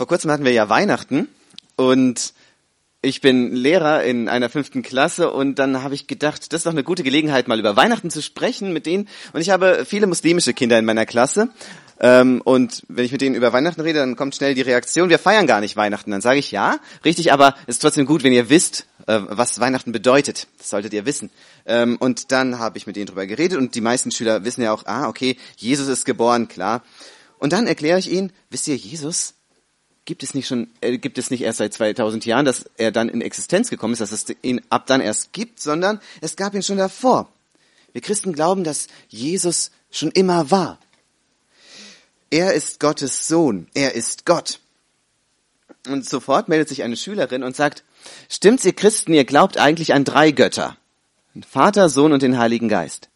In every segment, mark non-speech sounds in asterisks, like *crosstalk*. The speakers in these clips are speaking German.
vor kurzem hatten wir ja Weihnachten und ich bin Lehrer in einer fünften Klasse und dann habe ich gedacht, das ist doch eine gute Gelegenheit, mal über Weihnachten zu sprechen mit denen. Und ich habe viele muslimische Kinder in meiner Klasse. Ähm, und wenn ich mit denen über Weihnachten rede, dann kommt schnell die Reaktion, wir feiern gar nicht Weihnachten. Dann sage ich, ja, richtig, aber es ist trotzdem gut, wenn ihr wisst, äh, was Weihnachten bedeutet. Das solltet ihr wissen. Ähm, und dann habe ich mit denen drüber geredet und die meisten Schüler wissen ja auch, ah, okay, Jesus ist geboren, klar. Und dann erkläre ich ihnen, wisst ihr, Jesus gibt es nicht schon, äh, gibt es nicht erst seit 2000 Jahren, dass er dann in Existenz gekommen ist, dass es ihn ab dann erst gibt, sondern es gab ihn schon davor. Wir Christen glauben, dass Jesus schon immer war. Er ist Gottes Sohn. Er ist Gott. Und sofort meldet sich eine Schülerin und sagt, stimmt's ihr Christen, ihr glaubt eigentlich an drei Götter. Vater, Sohn und den Heiligen Geist.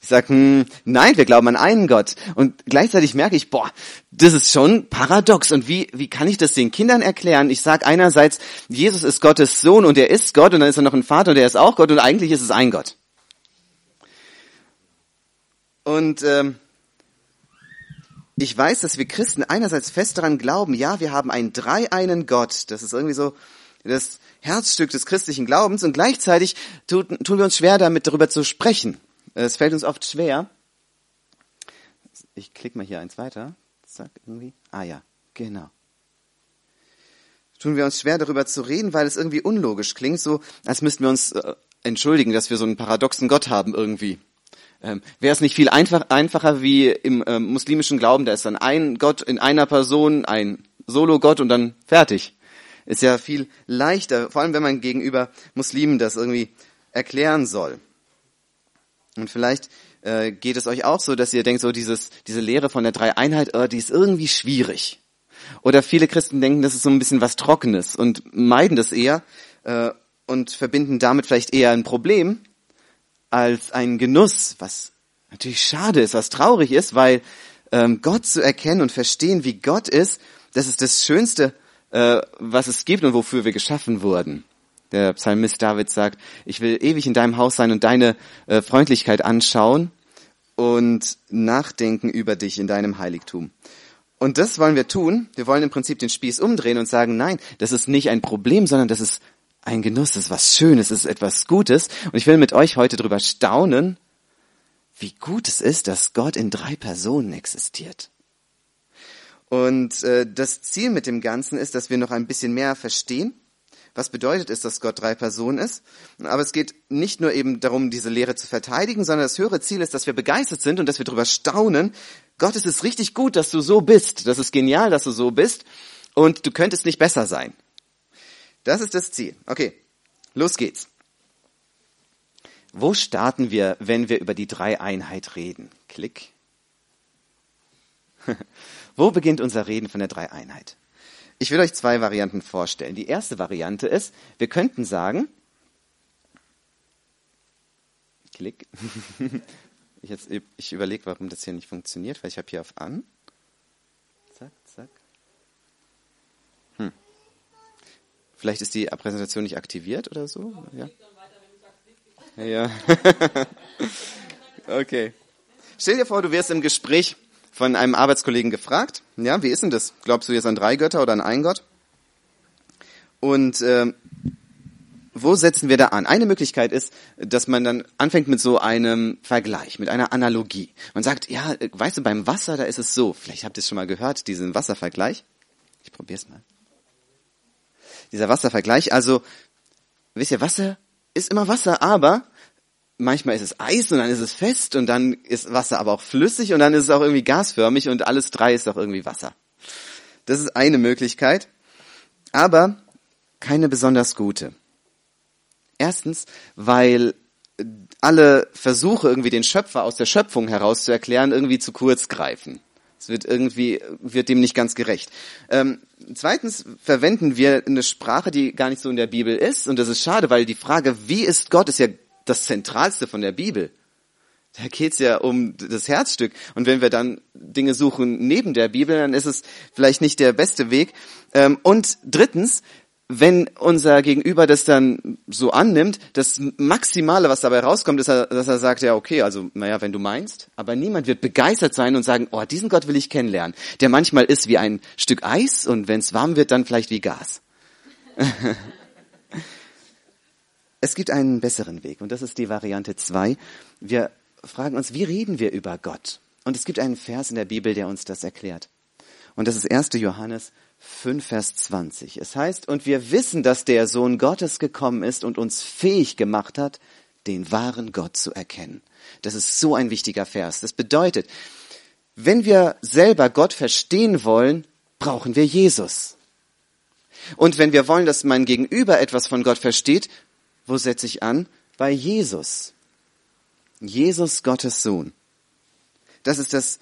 Ich sage, hm, nein, wir glauben an einen Gott. Und gleichzeitig merke ich, boah, das ist schon paradox. Und wie, wie kann ich das den Kindern erklären? Ich sage einerseits, Jesus ist Gottes Sohn und er ist Gott und dann ist er noch ein Vater und er ist auch Gott und eigentlich ist es ein Gott. Und ähm, ich weiß, dass wir Christen einerseits fest daran glauben, ja, wir haben einen dreieinen Gott. Das ist irgendwie so das Herzstück des christlichen Glaubens und gleichzeitig tun, tun wir uns schwer damit, darüber zu sprechen. Es fällt uns oft schwer. Ich klicke mal hier eins weiter. Zack, irgendwie. Ah ja, genau. Tun wir uns schwer darüber zu reden, weil es irgendwie unlogisch klingt, so als müssten wir uns äh, entschuldigen, dass wir so einen paradoxen Gott haben irgendwie. Ähm, Wäre es nicht viel einfach, einfacher wie im ähm, muslimischen Glauben, da ist dann ein Gott in einer Person, ein Solo-Gott und dann fertig. Ist ja viel leichter, vor allem wenn man gegenüber Muslimen das irgendwie erklären soll. Und vielleicht äh, geht es euch auch so, dass ihr denkt, so dieses, diese Lehre von der Dreieinheit, äh, die ist irgendwie schwierig. Oder viele Christen denken, das ist so ein bisschen was Trockenes und meiden das eher äh, und verbinden damit vielleicht eher ein Problem als ein Genuss, was natürlich schade ist, was traurig ist, weil ähm, Gott zu erkennen und verstehen, wie Gott ist, das ist das Schönste, äh, was es gibt und wofür wir geschaffen wurden. Der Psalmist David sagt, ich will ewig in deinem Haus sein und deine äh, Freundlichkeit anschauen und nachdenken über dich in deinem Heiligtum. Und das wollen wir tun. Wir wollen im Prinzip den Spieß umdrehen und sagen, nein, das ist nicht ein Problem, sondern das ist ein Genuss, das ist was Schönes, das ist etwas Gutes. Und ich will mit euch heute darüber staunen, wie gut es ist, dass Gott in drei Personen existiert. Und äh, das Ziel mit dem Ganzen ist, dass wir noch ein bisschen mehr verstehen was bedeutet es, dass Gott drei Personen ist? Aber es geht nicht nur eben darum, diese Lehre zu verteidigen, sondern das höhere Ziel ist, dass wir begeistert sind und dass wir darüber staunen. Gott, es ist richtig gut, dass du so bist. Das ist genial, dass du so bist. Und du könntest nicht besser sein. Das ist das Ziel. Okay, los geht's. Wo starten wir, wenn wir über die Dreieinheit reden? Klick. *laughs* Wo beginnt unser Reden von der Dreieinheit? Ich will euch zwei Varianten vorstellen. Die erste Variante ist, wir könnten sagen, Klick. *laughs* Ich, jetzt, ich überlege, warum das hier nicht funktioniert, weil ich habe hier auf an. Zack, zack. Hm. Vielleicht ist die Präsentation nicht aktiviert oder so? Ja. Ja. *laughs* okay. Stell dir vor, du wärst im Gespräch von einem Arbeitskollegen gefragt, ja, wie ist denn das? Glaubst du jetzt an drei Götter oder an einen Gott? Und äh, wo setzen wir da an? Eine Möglichkeit ist, dass man dann anfängt mit so einem Vergleich, mit einer Analogie. Man sagt, ja, weißt du, beim Wasser, da ist es so. Vielleicht habt ihr es schon mal gehört, diesen Wasservergleich. Ich probiere es mal. Dieser Wasservergleich, also, wisst ihr, Wasser ist immer Wasser, aber manchmal ist es Eis und dann ist es fest und dann ist Wasser aber auch flüssig und dann ist es auch irgendwie gasförmig und alles drei ist auch irgendwie Wasser. Das ist eine Möglichkeit, aber keine besonders gute. Erstens, weil alle Versuche, irgendwie den Schöpfer aus der Schöpfung heraus zu erklären, irgendwie zu kurz greifen. Es wird irgendwie, wird dem nicht ganz gerecht. Ähm, zweitens verwenden wir eine Sprache, die gar nicht so in der Bibel ist. Und das ist schade, weil die Frage, wie ist Gott, ist ja das Zentralste von der Bibel. Da geht's ja um das Herzstück. Und wenn wir dann Dinge suchen neben der Bibel, dann ist es vielleicht nicht der beste Weg. Ähm, und drittens, wenn unser Gegenüber das dann so annimmt, das Maximale, was dabei rauskommt, ist, dass er sagt, ja, okay, also, naja, wenn du meinst, aber niemand wird begeistert sein und sagen, oh, diesen Gott will ich kennenlernen, der manchmal ist wie ein Stück Eis und wenn es warm wird, dann vielleicht wie Gas. *laughs* es gibt einen besseren Weg und das ist die Variante zwei. Wir fragen uns, wie reden wir über Gott? Und es gibt einen Vers in der Bibel, der uns das erklärt. Und das ist 1. Johannes 5, Vers 20. Es heißt, und wir wissen, dass der Sohn Gottes gekommen ist und uns fähig gemacht hat, den wahren Gott zu erkennen. Das ist so ein wichtiger Vers. Das bedeutet, wenn wir selber Gott verstehen wollen, brauchen wir Jesus. Und wenn wir wollen, dass mein Gegenüber etwas von Gott versteht, wo setze ich an? Bei Jesus. Jesus, Gottes Sohn. Das ist das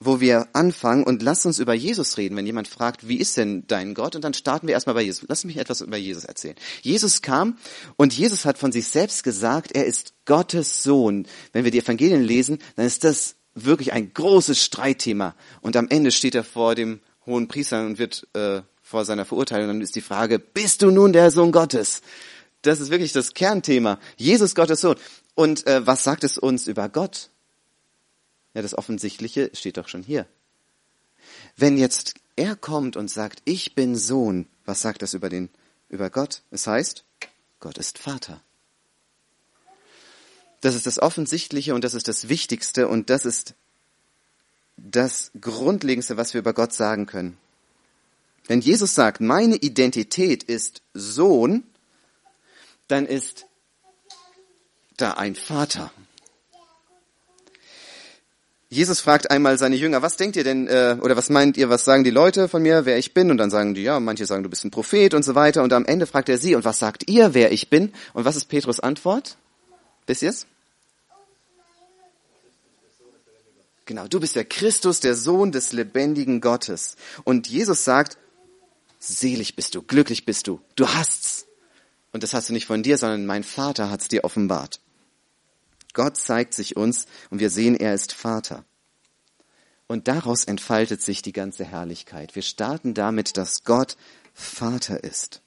wo wir anfangen und lass uns über Jesus reden. Wenn jemand fragt, wie ist denn dein Gott? Und dann starten wir erstmal bei Jesus. Lass mich etwas über Jesus erzählen. Jesus kam und Jesus hat von sich selbst gesagt, er ist Gottes Sohn. Wenn wir die Evangelien lesen, dann ist das wirklich ein großes Streitthema. Und am Ende steht er vor dem hohen Priester und wird äh, vor seiner Verurteilung. Dann ist die Frage, bist du nun der Sohn Gottes? Das ist wirklich das Kernthema. Jesus Gottes Sohn. Und äh, was sagt es uns über Gott? Ja, das Offensichtliche steht doch schon hier. Wenn jetzt er kommt und sagt, ich bin Sohn, was sagt das über den, über Gott? Es heißt, Gott ist Vater. Das ist das Offensichtliche und das ist das Wichtigste und das ist das Grundlegendste, was wir über Gott sagen können. Wenn Jesus sagt, meine Identität ist Sohn, dann ist da ein Vater. Jesus fragt einmal seine Jünger, was denkt ihr denn, äh, oder was meint ihr, was sagen die Leute von mir, wer ich bin? Und dann sagen die, ja, manche sagen, du bist ein Prophet und so weiter. Und am Ende fragt er sie, und was sagt ihr, wer ich bin? Und was ist Petrus Antwort? Wisst ihr's? Genau, du bist der Christus, der Sohn des lebendigen Gottes. Und Jesus sagt, selig bist du, glücklich bist du, du hast's. Und das hast du nicht von dir, sondern mein Vater hat's dir offenbart. Gott zeigt sich uns und wir sehen, er ist Vater. Und daraus entfaltet sich die ganze Herrlichkeit. Wir starten damit, dass Gott Vater ist.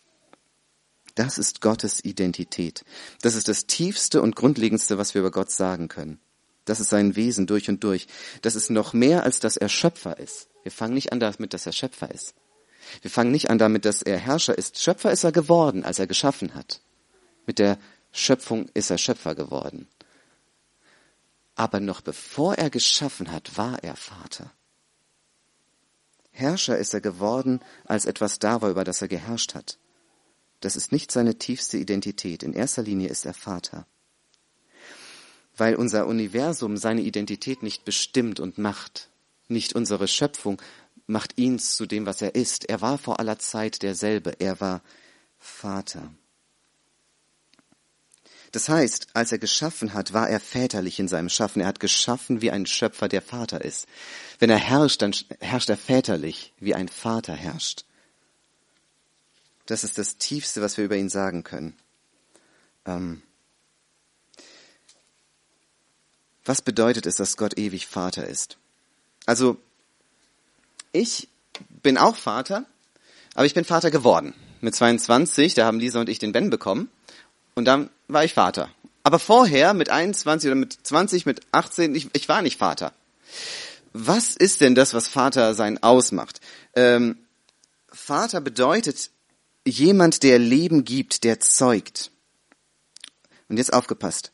Das ist Gottes Identität. Das ist das Tiefste und Grundlegendste, was wir über Gott sagen können. Das ist sein Wesen durch und durch. Das ist noch mehr, als dass er Schöpfer ist. Wir fangen nicht an damit, dass er Schöpfer ist. Wir fangen nicht an damit, dass er Herrscher ist. Schöpfer ist er geworden, als er geschaffen hat. Mit der Schöpfung ist er Schöpfer geworden. Aber noch bevor er geschaffen hat, war er Vater. Herrscher ist er geworden, als etwas da war, über das er geherrscht hat. Das ist nicht seine tiefste Identität. In erster Linie ist er Vater. Weil unser Universum seine Identität nicht bestimmt und macht. Nicht unsere Schöpfung macht ihn zu dem, was er ist. Er war vor aller Zeit derselbe. Er war Vater. Das heißt, als er geschaffen hat, war er väterlich in seinem Schaffen. Er hat geschaffen wie ein Schöpfer, der Vater ist. Wenn er herrscht, dann herrscht er väterlich, wie ein Vater herrscht. Das ist das Tiefste, was wir über ihn sagen können. Ähm was bedeutet es, dass Gott ewig Vater ist? Also, ich bin auch Vater, aber ich bin Vater geworden. Mit 22, da haben Lisa und ich den Ben bekommen. Und dann war ich Vater. Aber vorher, mit 21 oder mit 20, mit 18, ich, ich war nicht Vater. Was ist denn das, was Vater sein ausmacht? Ähm, Vater bedeutet jemand, der Leben gibt, der zeugt. Und jetzt aufgepasst.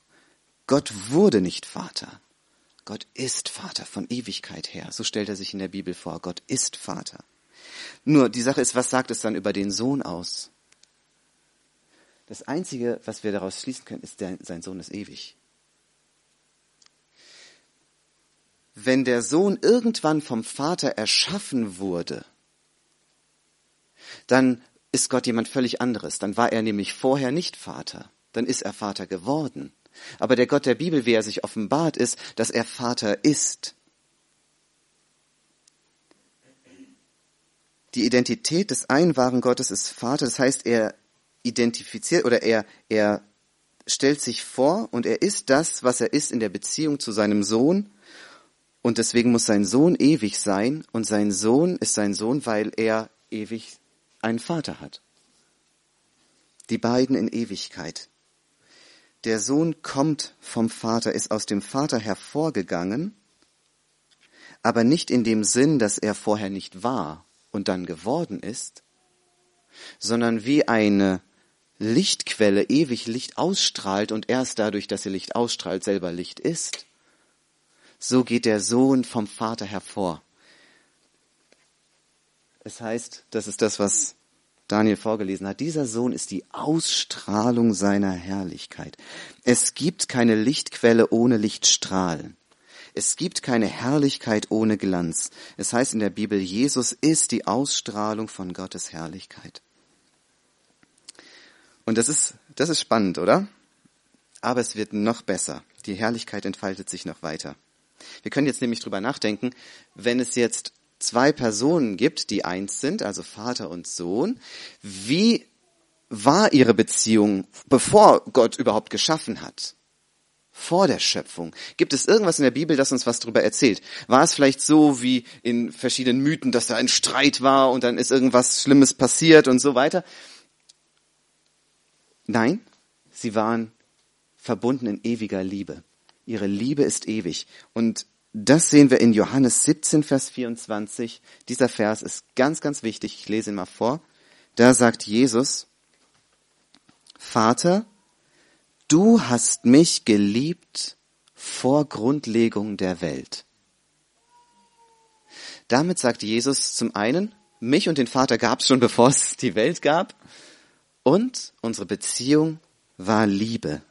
Gott wurde nicht Vater. Gott ist Vater von Ewigkeit her. So stellt er sich in der Bibel vor. Gott ist Vater. Nur die Sache ist, was sagt es dann über den Sohn aus? Das Einzige, was wir daraus schließen können, ist, der, sein Sohn ist ewig. Wenn der Sohn irgendwann vom Vater erschaffen wurde, dann ist Gott jemand völlig anderes. Dann war er nämlich vorher nicht Vater. Dann ist er Vater geworden. Aber der Gott der Bibel, wie er sich offenbart, ist, dass er Vater ist. Die Identität des einen wahren Gottes ist Vater, das heißt, er identifiziert oder er, er stellt sich vor und er ist das, was er ist in der Beziehung zu seinem Sohn. Und deswegen muss sein Sohn ewig sein und sein Sohn ist sein Sohn, weil er ewig einen Vater hat. Die beiden in Ewigkeit. Der Sohn kommt vom Vater, ist aus dem Vater hervorgegangen, aber nicht in dem Sinn, dass er vorher nicht war und dann geworden ist, sondern wie eine Lichtquelle ewig Licht ausstrahlt und erst dadurch, dass sie Licht ausstrahlt, selber Licht ist. So geht der Sohn vom Vater hervor. Es heißt, das ist das, was Daniel vorgelesen hat, dieser Sohn ist die Ausstrahlung seiner Herrlichkeit. Es gibt keine Lichtquelle ohne Lichtstrahlen. Es gibt keine Herrlichkeit ohne Glanz. Es heißt in der Bibel, Jesus ist die Ausstrahlung von Gottes Herrlichkeit. Und das ist, das ist spannend, oder? Aber es wird noch besser. Die Herrlichkeit entfaltet sich noch weiter. Wir können jetzt nämlich drüber nachdenken, wenn es jetzt zwei Personen gibt, die eins sind, also Vater und Sohn, wie war ihre Beziehung, bevor Gott überhaupt geschaffen hat? Vor der Schöpfung. Gibt es irgendwas in der Bibel, das uns was darüber erzählt? War es vielleicht so wie in verschiedenen Mythen, dass da ein Streit war und dann ist irgendwas Schlimmes passiert und so weiter? Nein, sie waren verbunden in ewiger Liebe. Ihre Liebe ist ewig. Und das sehen wir in Johannes 17, Vers 24. Dieser Vers ist ganz, ganz wichtig. Ich lese ihn mal vor. Da sagt Jesus, Vater, du hast mich geliebt vor Grundlegung der Welt. Damit sagt Jesus zum einen, mich und den Vater gab es schon, *laughs* bevor es die Welt gab. Und unsere Beziehung war Liebe.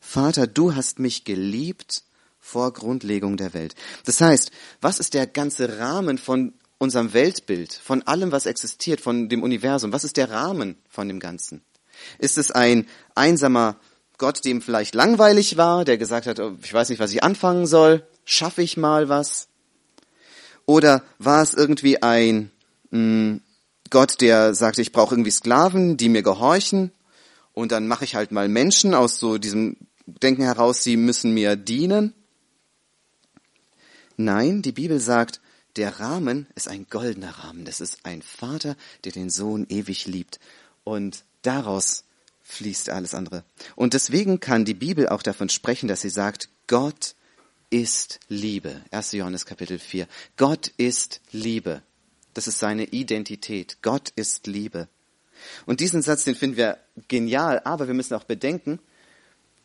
Vater, du hast mich geliebt vor Grundlegung der Welt. Das heißt, was ist der ganze Rahmen von unserem Weltbild, von allem, was existiert, von dem Universum? Was ist der Rahmen von dem Ganzen? Ist es ein einsamer Gott, dem vielleicht langweilig war, der gesagt hat, oh, ich weiß nicht, was ich anfangen soll, schaffe ich mal was? Oder war es irgendwie ein mh, hm, Gott, der sagte, ich brauche irgendwie Sklaven, die mir gehorchen. Und dann mache ich halt mal Menschen aus so diesem Denken heraus, sie müssen mir dienen. Nein, die Bibel sagt, der Rahmen ist ein goldener Rahmen. Das ist ein Vater, der den Sohn ewig liebt. Und daraus fließt alles andere. Und deswegen kann die Bibel auch davon sprechen, dass sie sagt, Gott ist Liebe. 1. Johannes Kapitel 4. Gott ist Liebe. Das ist seine Identität. Gott ist Liebe. Und diesen Satz, den finden wir genial, aber wir müssen auch bedenken,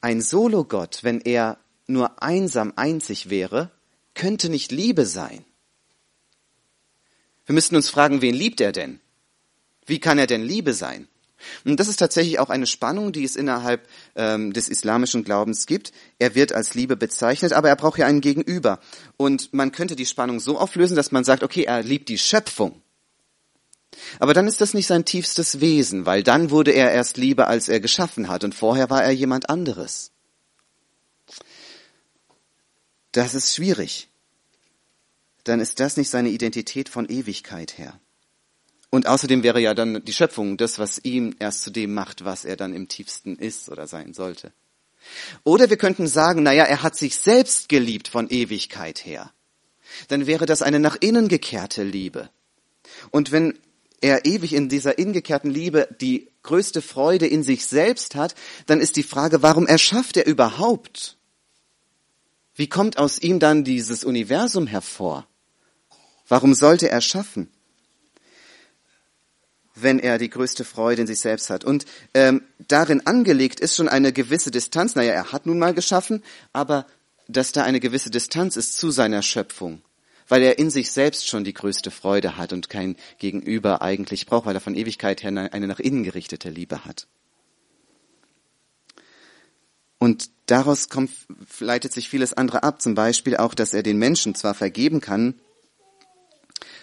ein Solo-Gott, wenn er nur einsam einzig wäre, könnte nicht Liebe sein. Wir müssten uns fragen, wen liebt er denn? Wie kann er denn Liebe sein? Und das ist tatsächlich auch eine Spannung, die es innerhalb ähm, des islamischen Glaubens gibt. Er wird als Liebe bezeichnet, aber er braucht ja einen Gegenüber. Und man könnte die Spannung so auflösen, dass man sagt, okay, er liebt die Schöpfung. Aber dann ist das nicht sein tiefstes Wesen, weil dann wurde er erst Liebe, als er geschaffen hat, und vorher war er jemand anderes. Das ist schwierig. Dann ist das nicht seine Identität von Ewigkeit her. Und außerdem wäre ja dann die Schöpfung das, was ihm erst zu dem macht, was er dann im tiefsten ist oder sein sollte. Oder wir könnten sagen, naja, er hat sich selbst geliebt von Ewigkeit her. Dann wäre das eine nach innen gekehrte Liebe. Und wenn er ewig in dieser ingekehrten Liebe die größte Freude in sich selbst hat, dann ist die Frage, warum erschafft er überhaupt? Wie kommt aus ihm dann dieses Universum hervor? Warum sollte er schaffen? wenn er die größte Freude in sich selbst hat. Und ähm, darin angelegt ist schon eine gewisse Distanz. Naja, er hat nun mal geschaffen, aber dass da eine gewisse Distanz ist zu seiner Schöpfung, weil er in sich selbst schon die größte Freude hat und kein Gegenüber eigentlich braucht, weil er von Ewigkeit her eine nach innen gerichtete Liebe hat. Und daraus kommt, leitet sich vieles andere ab, zum Beispiel auch, dass er den Menschen zwar vergeben kann,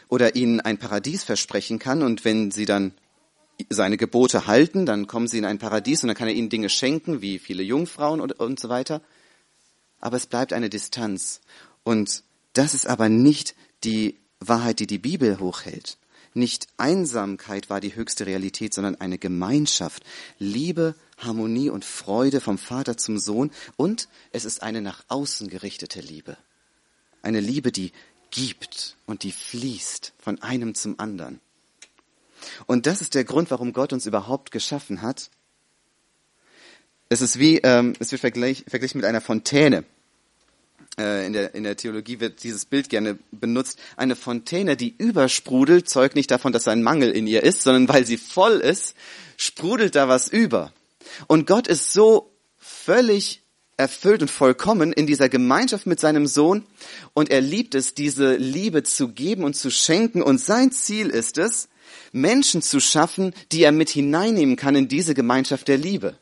oder ihnen ein Paradies versprechen kann und wenn sie dann seine Gebote halten, dann kommen sie in ein Paradies und dann kann er ihnen Dinge schenken, wie viele Jungfrauen und, und so weiter. Aber es bleibt eine Distanz. Und das ist aber nicht die Wahrheit, die die Bibel hochhält. Nicht Einsamkeit war die höchste Realität, sondern eine Gemeinschaft. Liebe, Harmonie und Freude vom Vater zum Sohn. Und es ist eine nach außen gerichtete Liebe. Eine Liebe, die gibt und die fließt von einem zum anderen. Und das ist der Grund, warum Gott uns überhaupt geschaffen hat, es ist wie, ähm, es wird vergleich, verglichen mit einer Fontäne. Äh, in, der, in der Theologie wird dieses Bild gerne benutzt. Eine Fontäne, die übersprudelt, zeugt nicht davon, dass ein Mangel in ihr ist, sondern weil sie voll ist, sprudelt da was über. Und Gott ist so völlig erfüllt und vollkommen in dieser Gemeinschaft mit seinem Sohn und er liebt es, diese Liebe zu geben und zu schenken und sein Ziel ist es, Menschen zu schaffen, die er mit hineinnehmen kann in diese Gemeinschaft der Liebe.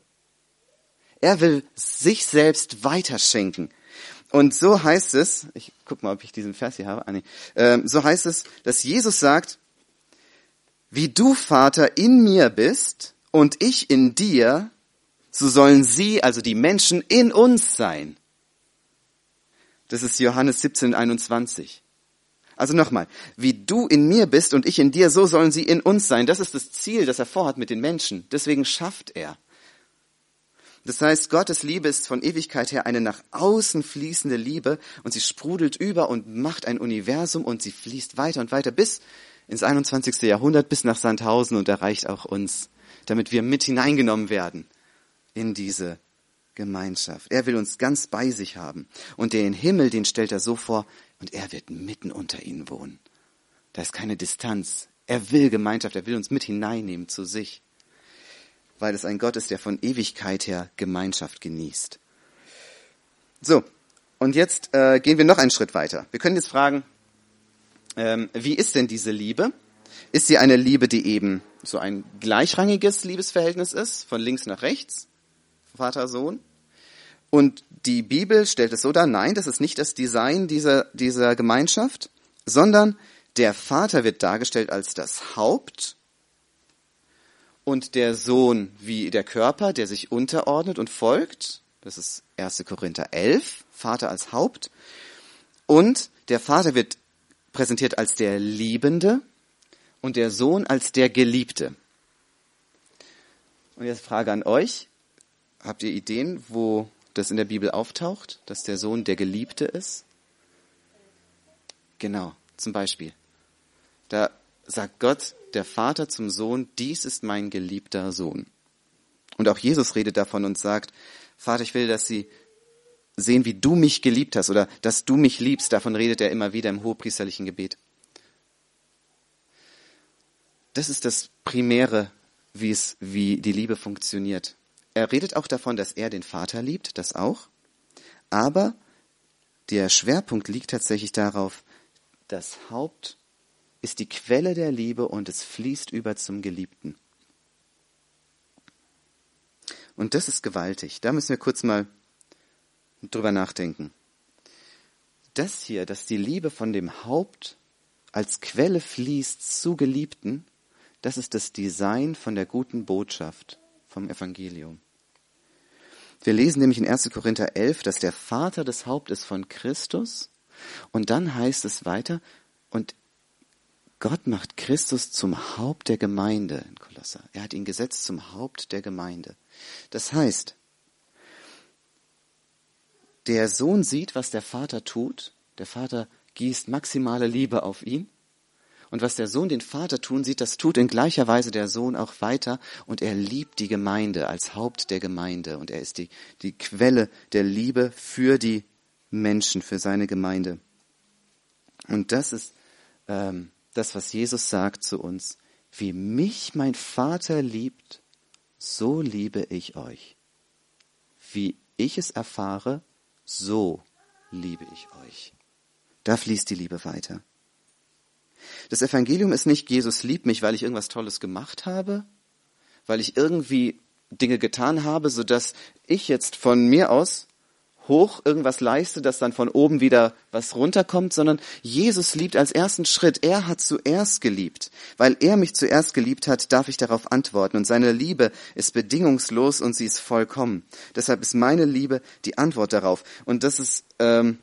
Er will sich selbst weiterschenken. Und so heißt es, ich guck mal, ob ich diesen Vers hier habe, ah, nee. ähm, so heißt es, dass Jesus sagt, wie du Vater in mir bist und ich in dir, so sollen sie, also die Menschen, in uns sein. Das ist Johannes 17, 21. Also nochmal, wie du in mir bist und ich in dir, so sollen sie in uns sein. Das ist das Ziel, das er vorhat mit den Menschen. Deswegen schafft er. Das heißt, Gottes Liebe ist von Ewigkeit her eine nach außen fließende Liebe und sie sprudelt über und macht ein Universum und sie fließt weiter und weiter bis ins 21. Jahrhundert, bis nach Sandhausen und erreicht auch uns, damit wir mit hineingenommen werden in diese Gemeinschaft. Er will uns ganz bei sich haben. Und den Himmel, den stellt er so vor, und er wird mitten unter ihnen wohnen. Da ist keine Distanz. Er will Gemeinschaft, er will uns mit hineinnehmen zu sich, weil es ein Gott ist, der von Ewigkeit her Gemeinschaft genießt. So, und jetzt äh, gehen wir noch einen Schritt weiter. Wir können jetzt fragen, ähm, wie ist denn diese Liebe? Ist sie eine Liebe, die eben so ein gleichrangiges Liebesverhältnis ist, von links nach rechts? Vater, Sohn. Und die Bibel stellt es so dar, nein, das ist nicht das Design dieser, dieser Gemeinschaft, sondern der Vater wird dargestellt als das Haupt und der Sohn wie der Körper, der sich unterordnet und folgt. Das ist 1. Korinther 11, Vater als Haupt. Und der Vater wird präsentiert als der Liebende und der Sohn als der Geliebte. Und jetzt Frage an euch. Habt ihr Ideen, wo das in der Bibel auftaucht, dass der Sohn der Geliebte ist? Genau, zum Beispiel. Da sagt Gott, der Vater zum Sohn, dies ist mein geliebter Sohn. Und auch Jesus redet davon und sagt, Vater, ich will, dass sie sehen, wie du mich geliebt hast oder dass du mich liebst. Davon redet er immer wieder im hohepriesterlichen Gebet. Das ist das Primäre, wie es, wie die Liebe funktioniert. Er redet auch davon, dass er den Vater liebt, das auch. Aber der Schwerpunkt liegt tatsächlich darauf, das Haupt ist die Quelle der Liebe und es fließt über zum Geliebten. Und das ist gewaltig. Da müssen wir kurz mal drüber nachdenken. Das hier, dass die Liebe von dem Haupt als Quelle fließt zu Geliebten, das ist das Design von der guten Botschaft vom Evangelium. Wir lesen nämlich in 1. Korinther 11, dass der Vater des Hauptes von Christus und dann heißt es weiter, und Gott macht Christus zum Haupt der Gemeinde in Kolosser. Er hat ihn gesetzt zum Haupt der Gemeinde. Das heißt, der Sohn sieht, was der Vater tut. Der Vater gießt maximale Liebe auf ihn. Und was der Sohn den Vater tun sieht, das tut in gleicher Weise der Sohn auch weiter. Und er liebt die Gemeinde als Haupt der Gemeinde. Und er ist die, die Quelle der Liebe für die Menschen, für seine Gemeinde. Und das ist ähm, das, was Jesus sagt zu uns. Wie mich mein Vater liebt, so liebe ich euch. Wie ich es erfahre, so liebe ich euch. Da fließt die Liebe weiter. Das Evangelium ist nicht, Jesus liebt mich, weil ich irgendwas Tolles gemacht habe, weil ich irgendwie Dinge getan habe, so dass ich jetzt von mir aus hoch irgendwas leiste, dass dann von oben wieder was runterkommt, sondern Jesus liebt als ersten Schritt. Er hat zuerst geliebt. Weil er mich zuerst geliebt hat, darf ich darauf antworten. Und seine Liebe ist bedingungslos und sie ist vollkommen. Deshalb ist meine Liebe die Antwort darauf. Und das ist ähm,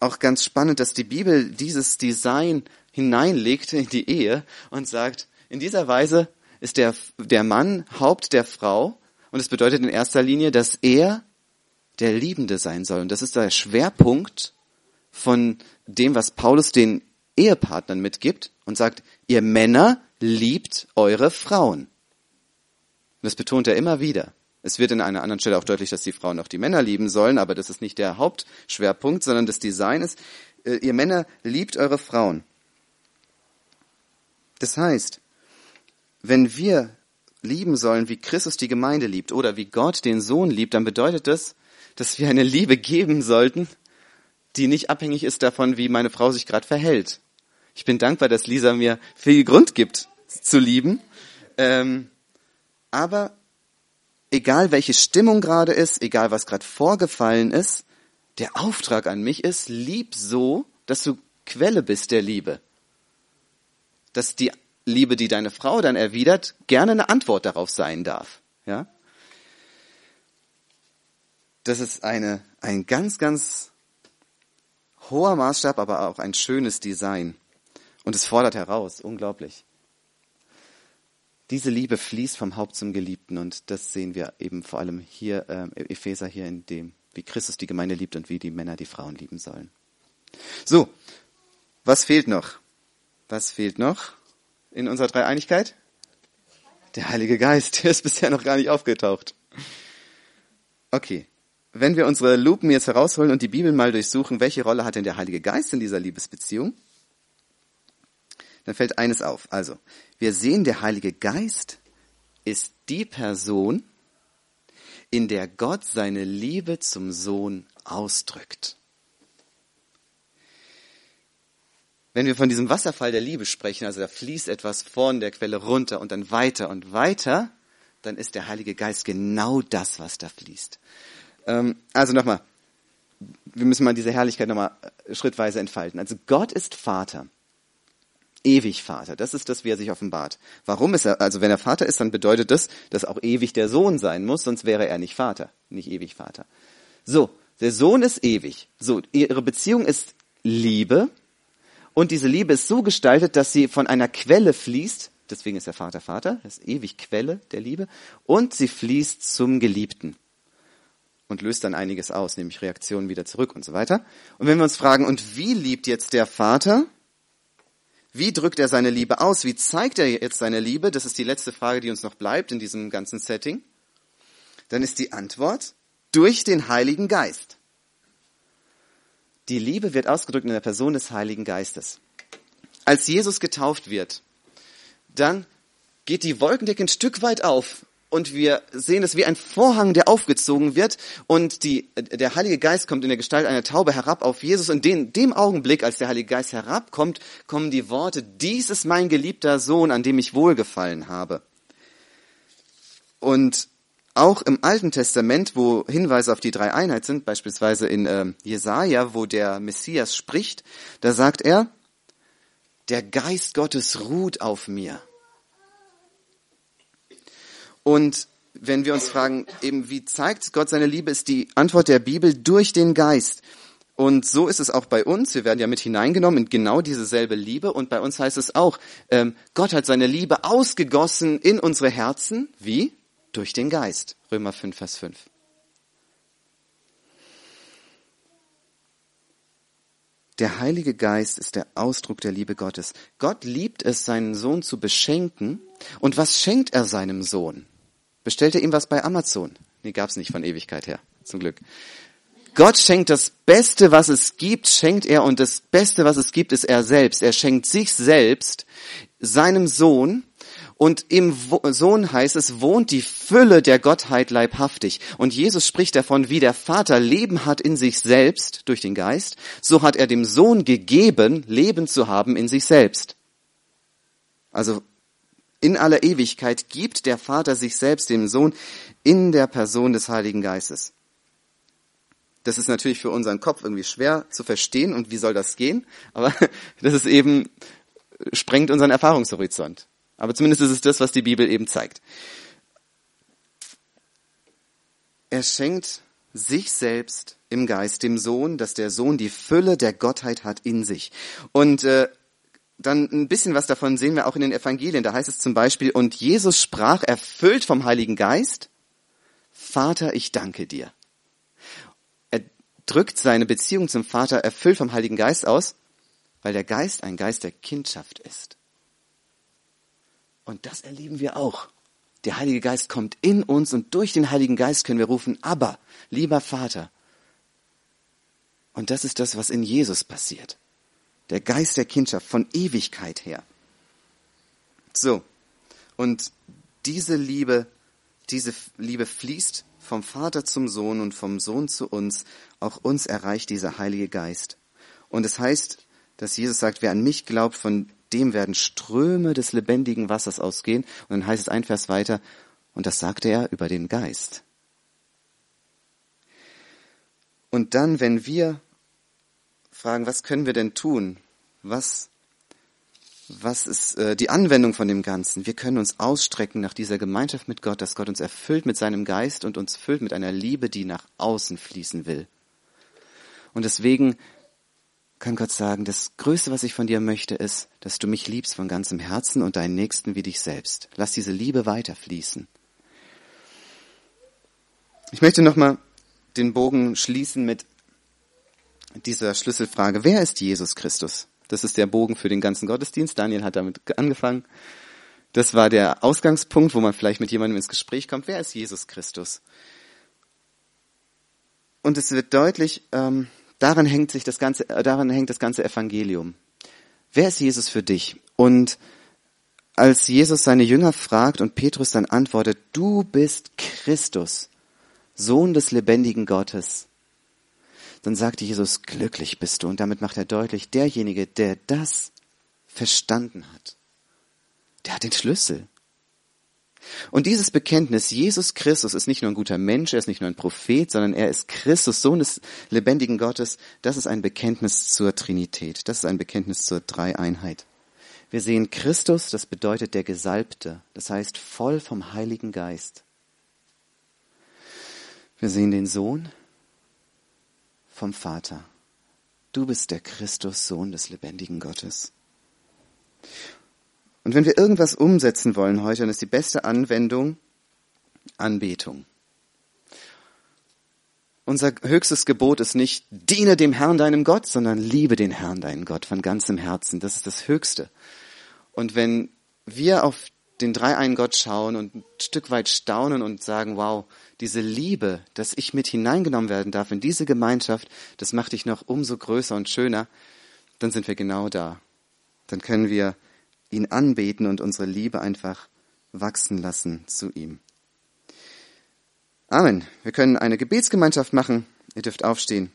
auch ganz spannend, dass die Bibel dieses Design hineinlegt in die Ehe und sagt, in dieser Weise ist der, der Mann Haupt der Frau und es bedeutet in erster Linie, dass er der Liebende sein soll. Und das ist der Schwerpunkt von dem, was Paulus den Ehepartnern mitgibt und sagt, ihr Männer liebt eure Frauen. Und das betont er immer wieder. Es wird in einer anderen Stelle auch deutlich, dass die Frauen auch die Männer lieben sollen, aber das ist nicht der Hauptschwerpunkt, sondern das Design ist, äh, ihr Männer liebt eure Frauen. Das heißt, wenn wir lieben sollen, wie Christus die Gemeinde liebt oder wie Gott den Sohn liebt, dann bedeutet das, dass wir eine Liebe geben sollten, die nicht abhängig ist davon, wie meine Frau sich gerade verhält. Ich bin dankbar, dass Lisa mir viel Grund gibt zu lieben. Ähm, aber egal welche Stimmung gerade ist, egal was gerade vorgefallen ist, der Auftrag an mich ist, lieb so, dass du Quelle bist der Liebe. Dass die Liebe, die deine Frau dann erwidert, gerne eine Antwort darauf sein darf. Ja? Das ist eine, ein ganz, ganz hoher Maßstab, aber auch ein schönes Design. Und es fordert heraus, unglaublich. Diese Liebe fließt vom Haupt zum Geliebten und das sehen wir eben vor allem hier, äh, Epheser hier in dem, wie Christus die Gemeinde liebt und wie die Männer die Frauen lieben sollen. So, was fehlt noch? Was fehlt noch in unserer Dreieinigkeit? Der Heilige Geist, *laughs* der ist bisher noch gar nicht aufgetaucht. Okay, wenn wir unsere Lupen jetzt herausholen und die Bibel mal durchsuchen, welche Rolle hat denn der Heilige Geist in dieser Liebesbeziehung? Dann fällt eines auf. Also, wir sehen, der Heilige Geist ist die Person, in der Gott seine Liebe zum Sohn ausdrückt. Wenn wir von diesem Wasserfall der Liebe sprechen, also da fließt etwas von der Quelle runter und dann weiter und weiter, dann ist der Heilige Geist genau das, was da fließt. Ähm, also nochmal, wir müssen mal diese Herrlichkeit nochmal äh, schrittweise entfalten. Also Gott ist Vater. Ewig Vater. Das ist das, wie er sich offenbart. Warum ist er, also wenn er Vater ist, dann bedeutet das, dass auch ewig der Sohn sein muss, sonst wäre er nicht Vater, nicht ewig Vater. So, der Sohn ist ewig. So, ihre Beziehung ist Liebe. Und diese Liebe ist so gestaltet, dass sie von einer Quelle fließt. Deswegen ist der Vater Vater. Das ist ewig Quelle der Liebe. Und sie fließt zum Geliebten und löst dann einiges aus, nämlich Reaktionen wieder zurück und so weiter. Und wenn wir uns fragen, und wie liebt jetzt der Vater? Wie drückt er seine Liebe aus? Wie zeigt er jetzt seine Liebe? Das ist die letzte Frage, die uns noch bleibt in diesem ganzen Setting. Dann ist die Antwort durch den Heiligen Geist. Die Liebe wird ausgedrückt in der Person des Heiligen Geistes. Als Jesus getauft wird, dann geht die Wolkendecke ein Stück weit auf und wir sehen es wie ein Vorhang, der aufgezogen wird und die, der Heilige Geist kommt in der Gestalt einer Taube herab auf Jesus und in dem Augenblick, als der Heilige Geist herabkommt, kommen die Worte, dies ist mein geliebter Sohn, an dem ich wohlgefallen habe. Und auch im Alten Testament, wo Hinweise auf die drei Einheit sind, beispielsweise in äh, Jesaja, wo der Messias spricht, da sagt er, der Geist Gottes ruht auf mir und wenn wir uns fragen, eben wie zeigt Gott seine Liebe, ist die Antwort der Bibel durch den Geist. Und so ist es auch bei uns. Wir werden ja mit hineingenommen in genau diese selbe Liebe. Und bei uns heißt es auch, ähm, Gott hat seine Liebe ausgegossen in unsere Herzen. Wie? Durch den Geist. Römer 5, Vers 5. Der Heilige Geist ist der Ausdruck der Liebe Gottes. Gott liebt es, seinen Sohn zu beschenken. Und was schenkt er seinem Sohn? Bestellt er ihm was bei Amazon? Nee, gab's nicht von Ewigkeit her, zum Glück. Gott schenkt das Beste, was es gibt, schenkt er und das Beste, was es gibt, ist er selbst. Er schenkt sich selbst, seinem Sohn und im Sohn heißt es, wohnt die Fülle der Gottheit leibhaftig. Und Jesus spricht davon, wie der Vater Leben hat in sich selbst durch den Geist, so hat er dem Sohn gegeben, Leben zu haben in sich selbst. Also in aller Ewigkeit gibt der Vater sich selbst dem Sohn in der Person des Heiligen Geistes. Das ist natürlich für unseren Kopf irgendwie schwer zu verstehen und wie soll das gehen, aber *laughs* das ist eben, sprengt unseren Erfahrungshorizont. Aber zumindest ist es das, was die Bibel eben zeigt. Er schenkt sich selbst im Geist dem Sohn, dass der Sohn die Fülle der Gottheit hat in sich. Und äh, dann ein bisschen was davon sehen wir auch in den Evangelien. Da heißt es zum Beispiel, und Jesus sprach, erfüllt vom Heiligen Geist, Vater, ich danke dir. Er drückt seine Beziehung zum Vater erfüllt vom Heiligen Geist aus, weil der Geist ein Geist der Kindschaft ist. Und das erleben wir auch. Der Heilige Geist kommt in uns und durch den Heiligen Geist können wir rufen, aber, lieber Vater. Und das ist das, was in Jesus passiert. Der Geist der Kindschaft von Ewigkeit her. So. Und diese Liebe, diese Liebe fließt vom Vater zum Sohn und vom Sohn zu uns. Auch uns erreicht dieser Heilige Geist. Und es heißt, dass Jesus sagt, wer an mich glaubt, von dem werden Ströme des lebendigen Wassers ausgehen. Und dann heißt es ein Vers weiter, und das sagte er über den Geist. Und dann, wenn wir fragen, was können wir denn tun? Was, was ist äh, die Anwendung von dem Ganzen? Wir können uns ausstrecken nach dieser Gemeinschaft mit Gott, dass Gott uns erfüllt mit seinem Geist und uns füllt mit einer Liebe, die nach außen fließen will. Und deswegen kann Gott sagen, das Größte, was ich von dir möchte, ist, dass du mich liebst von ganzem Herzen und deinen Nächsten wie dich selbst. Lass diese Liebe weiterfließen. Ich möchte nochmal den Bogen schließen mit dieser Schlüsselfrage. Wer ist Jesus Christus? Das ist der Bogen für den ganzen Gottesdienst. Daniel hat damit angefangen. Das war der Ausgangspunkt, wo man vielleicht mit jemandem ins Gespräch kommt. Wer ist Jesus Christus? Und es wird deutlich, ähm, Daran hängt sich das ganze, äh, daran hängt das ganze Evangelium. Wer ist Jesus für dich? Und als Jesus seine Jünger fragt und Petrus dann antwortet, du bist Christus, Sohn des lebendigen Gottes, dann sagt Jesus, glücklich bist du. Und damit macht er deutlich, derjenige, der das verstanden hat, der hat den Schlüssel. Und dieses Bekenntnis, Jesus Christus ist nicht nur ein guter Mensch, er ist nicht nur ein Prophet, sondern er ist Christus, Sohn des lebendigen Gottes, das ist ein Bekenntnis zur Trinität, das ist ein Bekenntnis zur Dreieinheit. Wir sehen Christus, das bedeutet der Gesalbte, das heißt voll vom Heiligen Geist. Wir sehen den Sohn vom Vater. Du bist der Christus, Sohn des lebendigen Gottes. Und wenn wir irgendwas umsetzen wollen heute, dann ist die beste Anwendung Anbetung. Unser höchstes Gebot ist nicht, diene dem Herrn deinem Gott, sondern liebe den Herrn deinen Gott von ganzem Herzen. Das ist das Höchste. Und wenn wir auf den dreieinen Gott schauen und ein Stück weit staunen und sagen, wow, diese Liebe, dass ich mit hineingenommen werden darf in diese Gemeinschaft, das macht dich noch umso größer und schöner, dann sind wir genau da. Dann können wir ihn anbeten und unsere Liebe einfach wachsen lassen zu ihm. Amen. Wir können eine Gebetsgemeinschaft machen. Ihr dürft aufstehen.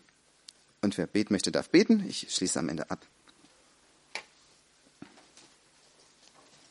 Und wer beten möchte, darf beten. Ich schließe am Ende ab.